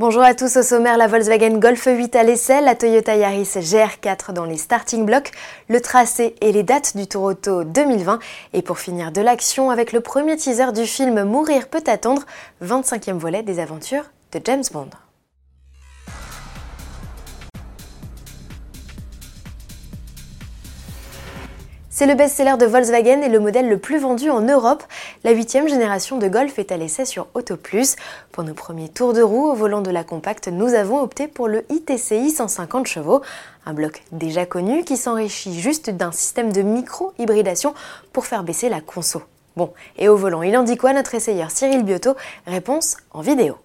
Bonjour à tous, au sommaire la Volkswagen Golf 8 à l'essai, la Toyota Yaris GR4 dans les starting blocks, le tracé et les dates du Tour Auto 2020 et pour finir de l'action avec le premier teaser du film Mourir peut attendre, 25e volet des aventures de James Bond. C'est le best-seller de Volkswagen et le modèle le plus vendu en Europe. La huitième génération de Golf est à l'essai sur Auto Plus. Pour nos premiers tours de roue au volant de la compacte, nous avons opté pour le ITCI 150 chevaux, un bloc déjà connu qui s'enrichit juste d'un système de micro-hybridation pour faire baisser la conso. Bon, et au volant, il en dit quoi notre essayeur Cyril Biotto Réponse en vidéo.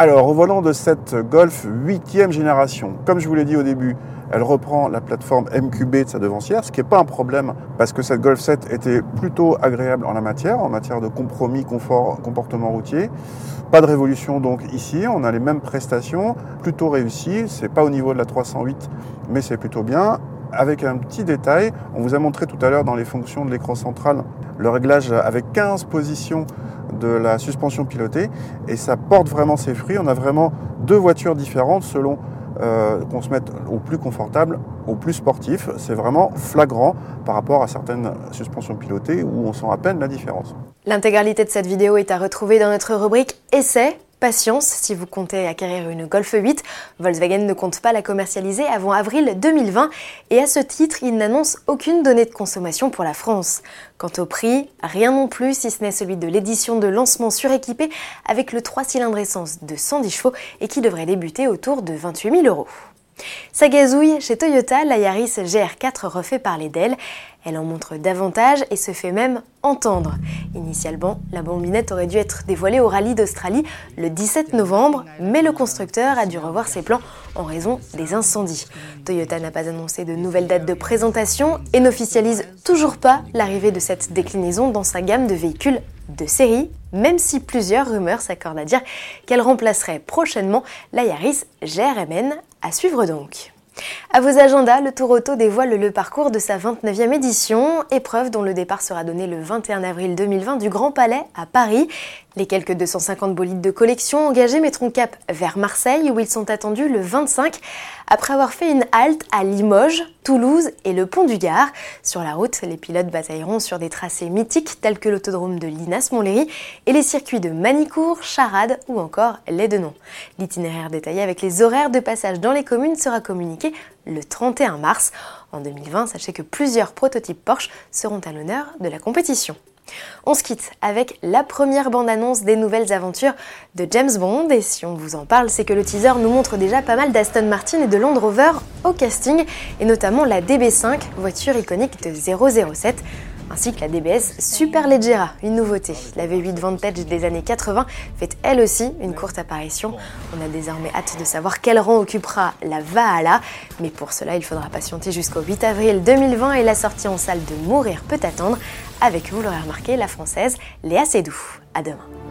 Alors, au volant de cette Golf 8 génération, comme je vous l'ai dit au début, elle reprend la plateforme MQB de sa devancière, ce qui n'est pas un problème parce que cette Golf 7 était plutôt agréable en la matière, en matière de compromis, confort, comportement routier. Pas de révolution donc ici, on a les mêmes prestations, plutôt réussies. C'est pas au niveau de la 308, mais c'est plutôt bien. Avec un petit détail, on vous a montré tout à l'heure dans les fonctions de l'écran central le réglage avec 15 positions de la suspension pilotée et ça porte vraiment ses fruits. On a vraiment deux voitures différentes selon euh, qu'on se mette au plus confortable, au plus sportif. C'est vraiment flagrant par rapport à certaines suspensions pilotées où on sent à peine la différence. L'intégralité de cette vidéo est à retrouver dans notre rubrique Essai Patience si vous comptez acquérir une Golf 8. Volkswagen ne compte pas la commercialiser avant avril 2020 et à ce titre, il n'annonce aucune donnée de consommation pour la France. Quant au prix, rien non plus si ce n'est celui de l'édition de lancement suréquipée avec le 3 cylindres essence de 110 chevaux et qui devrait débuter autour de 28 000 euros. Sa gazouille, chez Toyota, la Yaris GR4 refait parler d'elle. Elle en montre davantage et se fait même entendre. Initialement, la bombinette aurait dû être dévoilée au rallye d'Australie le 17 novembre, mais le constructeur a dû revoir ses plans en raison des incendies. Toyota n'a pas annoncé de nouvelle date de présentation et n'officialise toujours pas l'arrivée de cette déclinaison dans sa gamme de véhicules de série, même si plusieurs rumeurs s'accordent à dire qu'elle remplacerait prochainement la Yaris GRMN. À suivre donc. À vos agendas, le Tour Auto dévoile le parcours de sa 29e édition, épreuve dont le départ sera donné le 21 avril 2020 du Grand Palais à Paris. Les quelques 250 bolides de collection engagés mettront cap vers Marseille où ils sont attendus le 25 après avoir fait une halte à Limoges, Toulouse et le Pont du Gard. Sur la route, les pilotes batailleront sur des tracés mythiques tels que l'autodrome de Linas-Montlhéry et les circuits de Manicourt, Charade ou encore les Denons. L'itinéraire détaillé avec les horaires de passage dans les communes sera communiqué le 31 mars. En 2020, sachez que plusieurs prototypes Porsche seront à l'honneur de la compétition. On se quitte avec la première bande-annonce des nouvelles aventures de James Bond. Et si on vous en parle, c'est que le teaser nous montre déjà pas mal d'Aston Martin et de Land Rover au casting, et notamment la DB5, voiture iconique de 007 ainsi que la DBS Superleggera, une nouveauté. La V8 Vantage des années 80 fait elle aussi une courte apparition. On a désormais hâte de savoir quel rang occupera la Valhalla, mais pour cela il faudra patienter jusqu'au 8 avril 2020 et la sortie en salle de Mourir peut attendre, avec, vous l'aurez remarqué, la française Léa Seydoux. À demain.